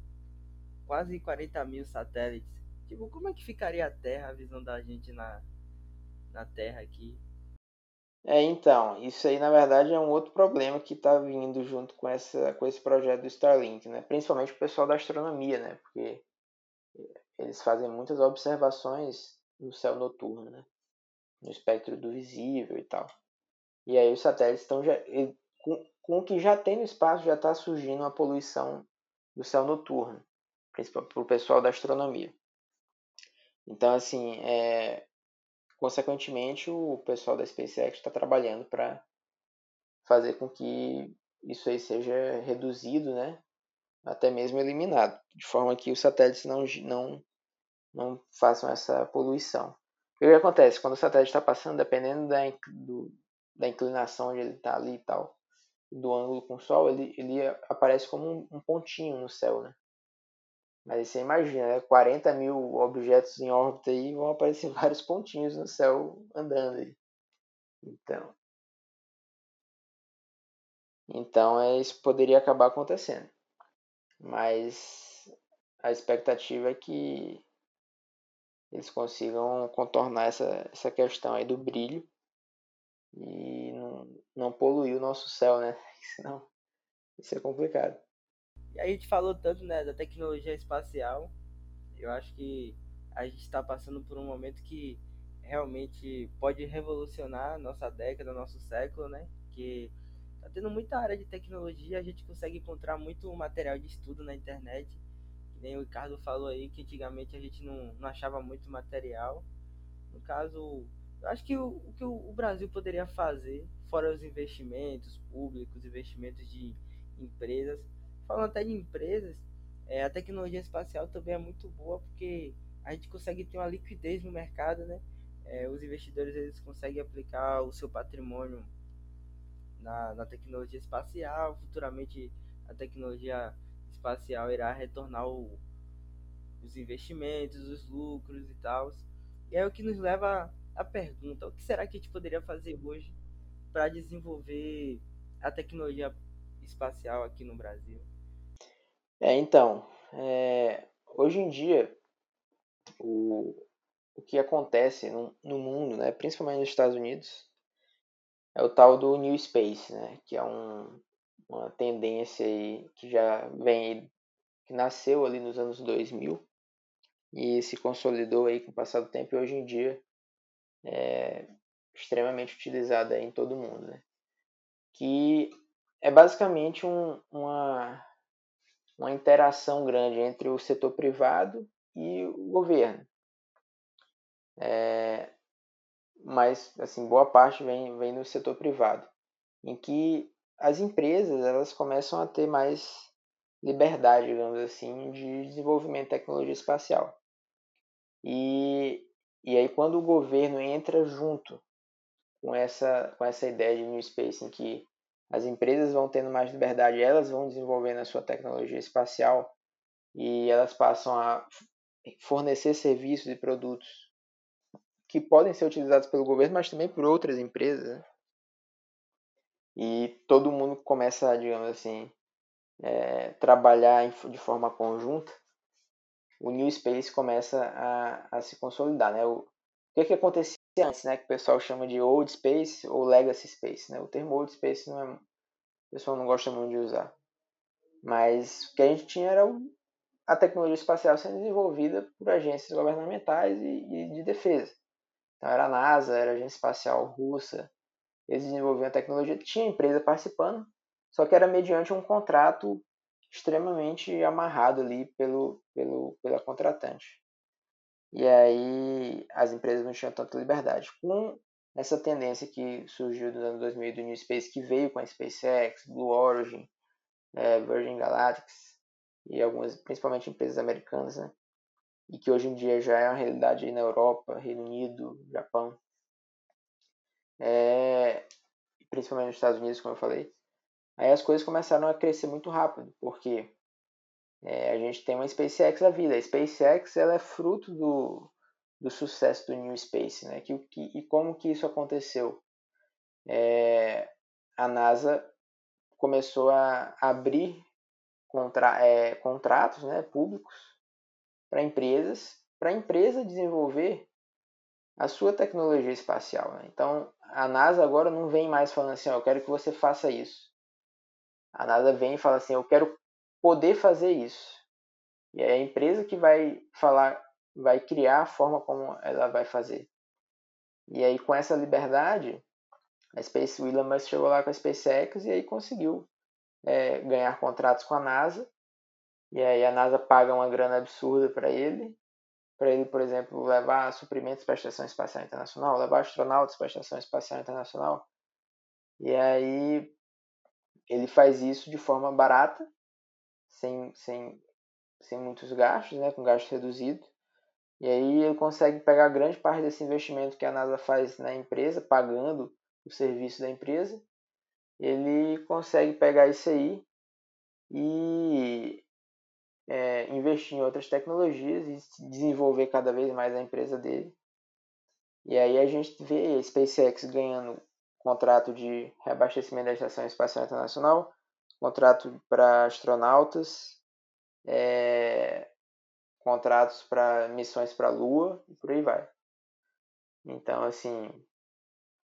quase 40 mil satélites. Tipo, como é que ficaria a Terra, a visão da gente na, na Terra aqui? É, então, isso aí na verdade é um outro problema que está vindo junto com, essa, com esse projeto do Starlink, né? Principalmente o pessoal da astronomia, né? Porque eles fazem muitas observações no céu noturno, né? No espectro do visível e tal. E aí os satélites estão já com o que já tem no espaço, já está surgindo uma poluição do céu noturno, principalmente para o pessoal da astronomia. Então, assim, é, consequentemente, o pessoal da SpaceX está trabalhando para fazer com que isso aí seja reduzido, né? Até mesmo eliminado, de forma que os satélites não, não, não façam essa poluição. O que acontece? Quando o satélite está passando, dependendo da, do, da inclinação onde ele está ali e tal, do ângulo com o Sol, ele, ele aparece como um, pontinho no céu, né? Mas você imagina, né? 40 mil objetos em órbita aí vão aparecer vários pontinhos no céu andando aí. Então, então é, isso poderia acabar acontecendo. Mas a expectativa é que eles consigam contornar essa, essa questão aí do brilho e não, poluir o nosso céu, né? Senão Isso é complicado. E a gente falou tanto né, da tecnologia espacial. Eu acho que a gente está passando por um momento que realmente pode revolucionar nossa década, nosso século, né? Que tá tendo muita área de tecnologia, a gente consegue encontrar muito material de estudo na internet. Nem o Ricardo falou aí que antigamente a gente não, não achava muito material. No caso, acho que o, o que o Brasil poderia fazer, fora os investimentos públicos, investimentos de empresas, falando até de empresas, é, a tecnologia espacial também é muito boa porque a gente consegue ter uma liquidez no mercado, né? É, os investidores eles conseguem aplicar o seu patrimônio na, na tecnologia espacial. Futuramente a tecnologia espacial irá retornar o, os investimentos, os lucros e tal. E é o que nos leva à pergunta: o que será que a gente poderia fazer hoje para desenvolver a tecnologia espacial aqui no Brasil? É, então, é, hoje em dia, o, o que acontece no, no, mundo, né, principalmente nos Estados Unidos, é o tal do New Space, né, que é um, uma tendência aí que já vem, que nasceu ali nos anos 2000 e se consolidou aí com o passar do tempo e hoje em dia é extremamente utilizada em todo mundo, né, que é basicamente um, uma, uma interação grande entre o setor privado e o governo. É, mas assim boa parte vem, vem no setor privado, em que as empresas elas começam a ter mais liberdade, digamos assim, de desenvolvimento de tecnologia espacial. E, e aí quando o governo entra junto com essa, com essa ideia de New Space, em que as empresas vão tendo mais liberdade, elas vão desenvolvendo a sua tecnologia espacial e elas passam a fornecer serviços e produtos que podem ser utilizados pelo governo, mas também por outras empresas. Né? E todo mundo começa, digamos assim, é, trabalhar de forma conjunta. O New Space começa a, a se consolidar, né? O, o que, que acontecia antes, né? Que o pessoal chama de Old Space ou Legacy Space, né? O termo Old Space não é, o pessoal não gosta muito de usar. Mas o que a gente tinha era a tecnologia espacial sendo desenvolvida por agências governamentais e, e de defesa. Então era a NASA, era a Agência Espacial Russa, eles desenvolviam a tecnologia, tinha empresa participando, só que era mediante um contrato extremamente amarrado ali pelo, pelo, pela contratante. E aí as empresas não tinham tanta liberdade. Com essa tendência que surgiu nos anos 2000 do New Space, que veio com a SpaceX, Blue Origin, é, Virgin Galactic e algumas, principalmente empresas americanas, né? e que hoje em dia já é uma realidade na Europa, Reino Unido, Japão, é, principalmente nos Estados Unidos, como eu falei, aí as coisas começaram a crescer muito rápido, porque é, a gente tem uma SpaceX da vida. A SpaceX ela é fruto do, do sucesso do New Space, né? Que, que, e como que isso aconteceu? É, a NASA começou a abrir contra, é, contratos né, públicos para empresas, para a empresa desenvolver a sua tecnologia espacial. Né? Então, a NASA agora não vem mais falando assim, oh, eu quero que você faça isso. A NASA vem e fala assim, eu quero poder fazer isso. E é a empresa que vai falar, vai criar a forma como ela vai fazer. E aí, com essa liberdade, a Space Musk chegou lá com a SpaceX e aí conseguiu é, ganhar contratos com a NASA e aí a NASA paga uma grana absurda para ele, para ele, por exemplo, levar suprimentos para a Estação Espacial Internacional, levar astronautas para a Estação Espacial Internacional. E aí ele faz isso de forma barata, sem, sem, sem muitos gastos, né, com gasto reduzido. E aí ele consegue pegar grande parte desse investimento que a NASA faz na empresa, pagando o serviço da empresa. Ele consegue pegar isso aí e é, investir em outras tecnologias e desenvolver cada vez mais a empresa dele. E aí a gente vê a SpaceX ganhando contrato de reabastecimento da Estação Espacial Internacional, contrato para astronautas, é, contratos para missões para a Lua e por aí vai. Então, assim,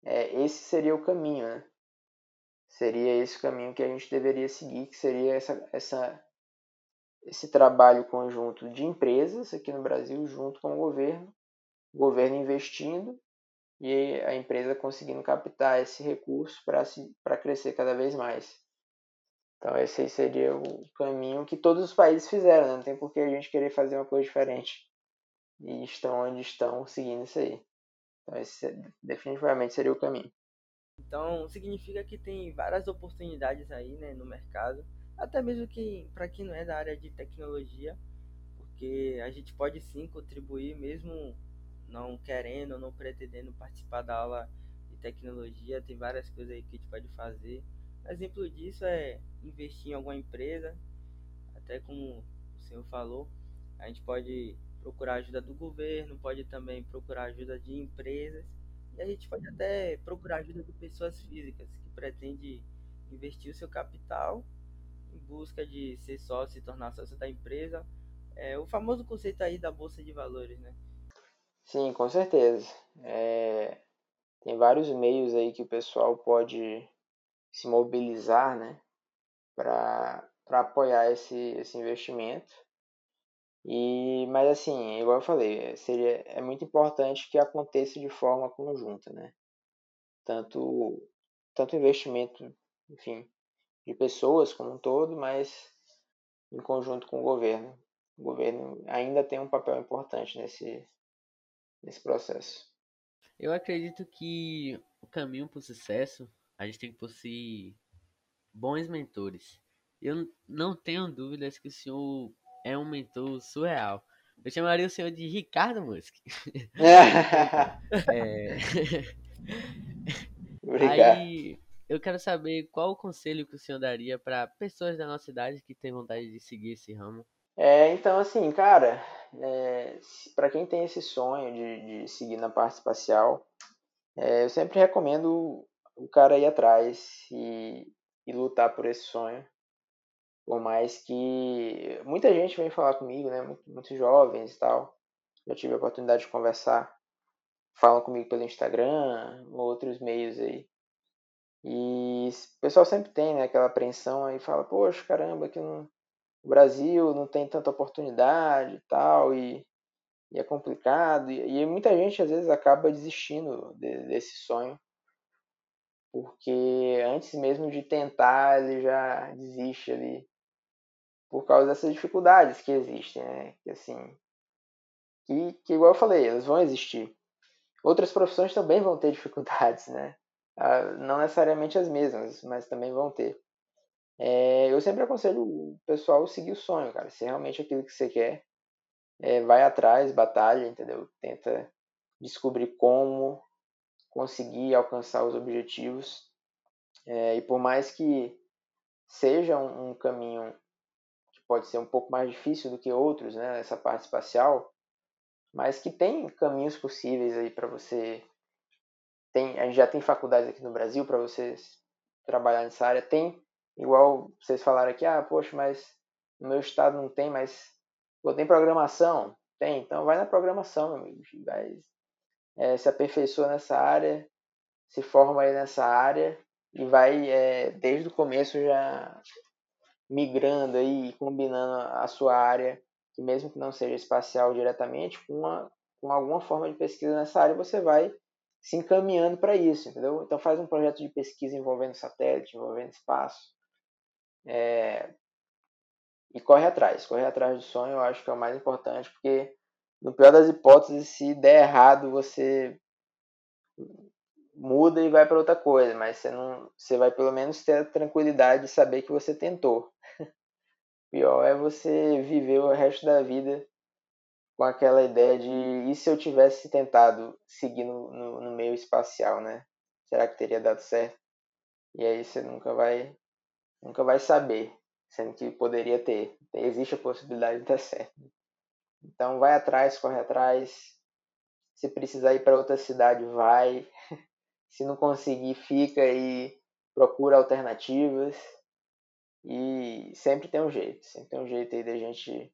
é, esse seria o caminho, né? seria esse o caminho que a gente deveria seguir, que seria essa, essa, esse trabalho conjunto de empresas aqui no Brasil junto com o governo, o governo investindo e a empresa conseguindo captar esse recurso para crescer cada vez mais. Então esse aí seria o caminho que todos os países fizeram, né? não tem por que a gente querer fazer uma coisa diferente. E estão onde estão seguindo isso aí. Então esse definitivamente seria o caminho. Então significa que tem várias oportunidades aí né, no mercado, até mesmo que para quem não é da área de tecnologia, porque a gente pode sim contribuir mesmo não querendo, não pretendendo participar da aula de tecnologia, tem várias coisas aí que a gente pode fazer Exemplo disso é investir em alguma empresa, até como o senhor falou, a gente pode procurar ajuda do governo, pode também procurar ajuda de empresas e a gente pode até procurar ajuda de pessoas físicas que pretendem investir o seu capital em busca de ser sócio e tornar sócio da empresa. É o famoso conceito aí da bolsa de valores, né? Sim, com certeza. É, tem vários meios aí que o pessoal pode se mobilizar, né, para apoiar esse, esse investimento. E, mas assim, igual eu falei, seria, é muito importante que aconteça de forma conjunta, né? Tanto, tanto investimento, enfim, de pessoas como um todo, mas em conjunto com o governo. O governo ainda tem um papel importante nesse, nesse processo. Eu acredito que o caminho para o sucesso a gente tem que possuir bons mentores. Eu não tenho dúvidas que o senhor é um mentor surreal. Eu chamaria o senhor de Ricardo Musk. é... Obrigado. Aí eu quero saber qual o conselho que o senhor daria para pessoas da nossa cidade que têm vontade de seguir esse ramo. É, então assim, cara, é, para quem tem esse sonho de, de seguir na parte espacial, é, eu sempre recomendo o cara ir atrás e, e lutar por esse sonho. Por mais que muita gente vem falar comigo, né? Muitos jovens e tal. Já tive a oportunidade de conversar. Falam comigo pelo Instagram, outros meios aí. E o pessoal sempre tem né, aquela apreensão aí, fala, poxa, caramba, aqui no Brasil não tem tanta oportunidade e tal, e, e é complicado. E, e, muita gente às vezes acaba desistindo de, desse sonho porque antes mesmo de tentar ele já desiste ali por causa dessas dificuldades que existem, né? Que assim, que, que igual eu falei, elas vão existir. Outras profissões também vão ter dificuldades, né? Ah, não necessariamente as mesmas, mas também vão ter. É, eu sempre aconselho o pessoal seguir o sonho, cara. Se é realmente aquilo que você quer, é, vai atrás, batalha, entendeu? Tenta descobrir como, conseguir alcançar os objetivos. É, e por mais que seja um, um, caminho que pode ser um pouco mais difícil do que outros, né, essa parte espacial, mas que tem caminhos possíveis aí para você. Tem, a gente já tem faculdades aqui no Brasil para você trabalhar nessa área. Tem, igual vocês falaram aqui, ah, poxa, mas no meu estado não tem, mas pô, tem programação. Tem, então vai na programação, meu amigo. Vai é, se aperfeiçoa nessa área, se forma aí nessa área e vai é, desde o começo já migrando aí, combinando a sua área, que mesmo que não seja espacial diretamente, com, uma, com alguma forma de pesquisa nessa área, você vai se encaminhando para isso, entendeu? Então faz um projeto de pesquisa envolvendo satélite, envolvendo espaço, é, e corre atrás, corre atrás do sonho, eu acho que é o mais importante, porque no pior das hipóteses, se der errado, você muda e vai para outra coisa, mas você não, você vai pelo menos ter a tranquilidade de saber que você tentou. Pior é você viver o resto da vida com aquela ideia de e se eu tivesse tentado seguir no, no, no meio espacial, né? Será que teria dado certo? E aí você nunca vai nunca vai saber, sendo que poderia ter. Existe a possibilidade de dar certo. Então vai atrás, corre atrás. Se precisar ir para outra cidade, vai. Se não conseguir, fica e procura alternativas. E sempre tem um jeito, sempre tem um jeito aí da gente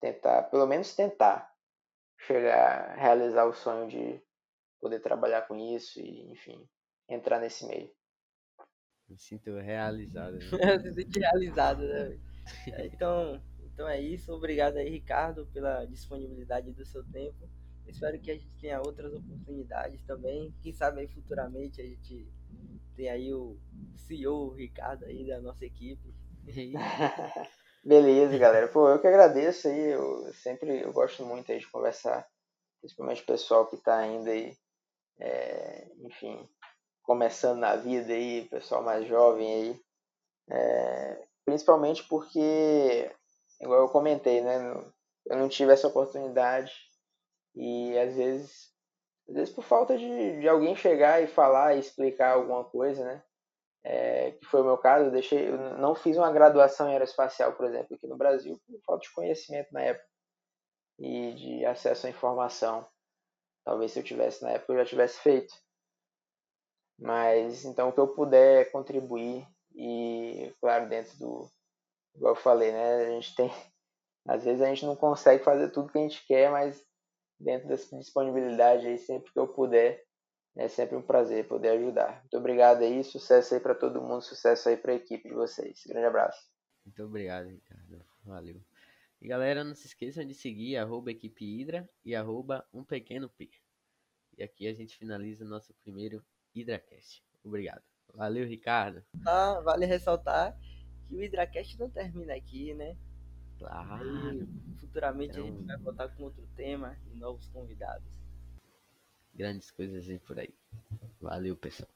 tentar, pelo menos tentar, chegar, realizar o sonho de poder trabalhar com isso e, enfim, entrar nesse meio. Me sinto realizado. Né? Se sente realizado, né? É, então, então é isso. Obrigado aí, Ricardo, pela disponibilidade do seu tempo. Espero que a gente tenha outras oportunidades também. Quem sabe aí futuramente a gente tem aí o CEO o Ricardo aí da nossa equipe. Beleza, galera. Pô, eu que agradeço aí. Eu sempre eu gosto muito aí de conversar, principalmente o pessoal que está ainda aí, é, enfim, começando na vida aí, pessoal mais jovem aí. É, principalmente porque, igual eu comentei, né? Eu não tive essa oportunidade e às vezes, às vezes por falta de, de alguém chegar e falar e explicar alguma coisa, né? É, que foi o meu caso, eu, deixei, eu não fiz uma graduação em aeroespacial, por exemplo, aqui no Brasil, por falta de conhecimento na época e de acesso à informação. Talvez se eu tivesse na época eu já tivesse feito. Mas então o que eu puder contribuir e claro dentro do igual eu falei, né, a gente tem às vezes a gente não consegue fazer tudo que a gente quer, mas dentro dessa disponibilidade aí sempre que eu puder é sempre um prazer poder ajudar. Muito obrigado aí, sucesso aí para todo mundo, sucesso aí para a equipe de vocês. Grande abraço. Muito obrigado, Ricardo. Valeu. E galera, não se esqueçam de seguir arroba equipe Hidra e arroba um pequeno P. E aqui a gente finaliza nosso primeiro HidraCast. Obrigado. Valeu, Ricardo. Ah, vale ressaltar que o HidraCast não termina aqui, né? Claro. E futuramente então... a gente vai voltar com outro tema e novos convidados grandes coisas aí por aí. Valeu, pessoal.